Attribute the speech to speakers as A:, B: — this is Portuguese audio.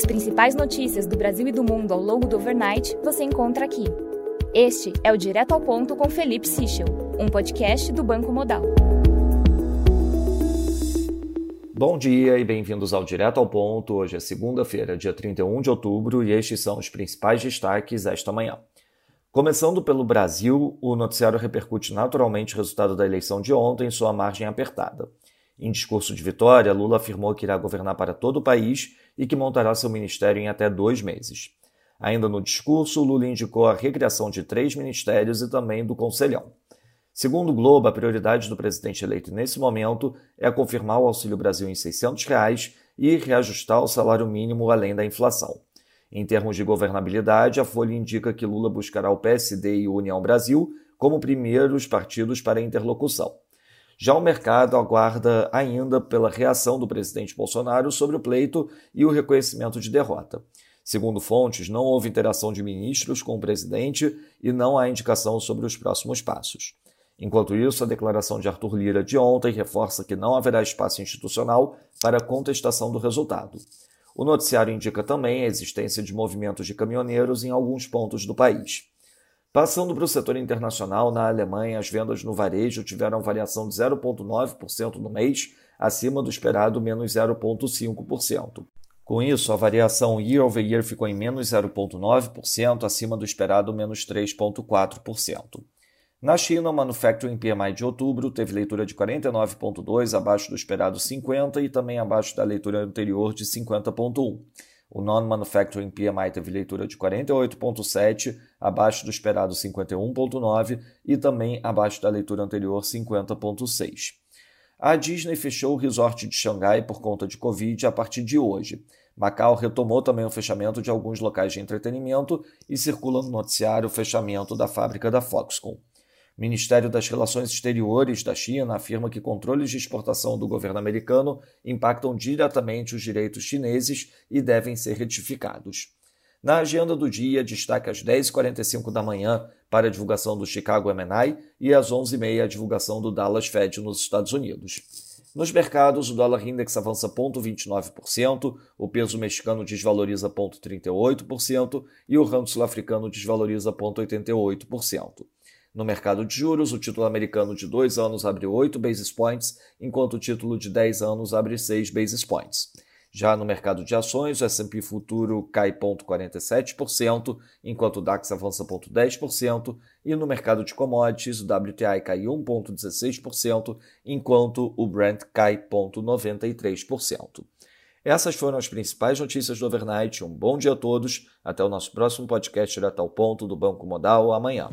A: As principais notícias do Brasil e do mundo ao longo do overnight você encontra aqui. Este é o Direto ao Ponto com Felipe Sichel, um podcast do Banco Modal.
B: Bom dia e bem-vindos ao Direto ao Ponto. Hoje é segunda-feira, dia 31 de outubro, e estes são os principais destaques esta manhã. Começando pelo Brasil, o noticiário repercute naturalmente o resultado da eleição de ontem em sua margem apertada. Em discurso de vitória, Lula afirmou que irá governar para todo o país e que montará seu ministério em até dois meses. Ainda no discurso, Lula indicou a recriação de três ministérios e também do Conselhão. Segundo o Globo, a prioridade do presidente eleito nesse momento é confirmar o Auxílio Brasil em 600 reais e reajustar o salário mínimo além da inflação. Em termos de governabilidade, a Folha indica que Lula buscará o PSD e o União Brasil como primeiros partidos para interlocução. Já o mercado aguarda ainda pela reação do presidente Bolsonaro sobre o pleito e o reconhecimento de derrota. Segundo fontes, não houve interação de ministros com o presidente e não há indicação sobre os próximos passos. Enquanto isso, a declaração de Arthur Lira de ontem reforça que não haverá espaço institucional para contestação do resultado. O noticiário indica também a existência de movimentos de caminhoneiros em alguns pontos do país. Passando para o setor internacional, na Alemanha, as vendas no varejo tiveram variação de 0,9% no mês, acima do esperado menos 0,5%. Com isso, a variação year over year ficou em menos 0,9%, acima do esperado menos 3,4%. Na China, o Manufacturing PMI de outubro teve leitura de 49,2, abaixo do esperado 50 e também abaixo da leitura anterior de 50,1. O Non-Manufacturing PMI teve leitura de 48,7, abaixo do esperado 51,9 e também abaixo da leitura anterior 50,6. A Disney fechou o resort de Xangai por conta de Covid a partir de hoje. Macau retomou também o fechamento de alguns locais de entretenimento e circula no noticiário o fechamento da fábrica da Foxconn. Ministério das Relações Exteriores da China afirma que controles de exportação do governo americano impactam diretamente os direitos chineses e devem ser retificados. Na agenda do dia, destaque às 10h45 da manhã para a divulgação do Chicago MNI e às 11h30 a divulgação do Dallas Fed nos Estados Unidos. Nos mercados, o dólar index avança 0,29%, o peso mexicano desvaloriza 0,38% e o ramo sul-africano desvaloriza 0,88%. No mercado de juros, o título americano de 2 anos abre 8 basis points, enquanto o título de 10 anos abre 6 basis points. Já no mercado de ações, o S&P futuro cai 0,47%, enquanto o DAX avança 0,10%, e no mercado de commodities, o WTI cai 1,16%, enquanto o Brent cai 0,93%. Essas foram as principais notícias do overnight. Um bom dia a todos. Até o nosso próximo podcast direto ao ponto do Banco Modal amanhã.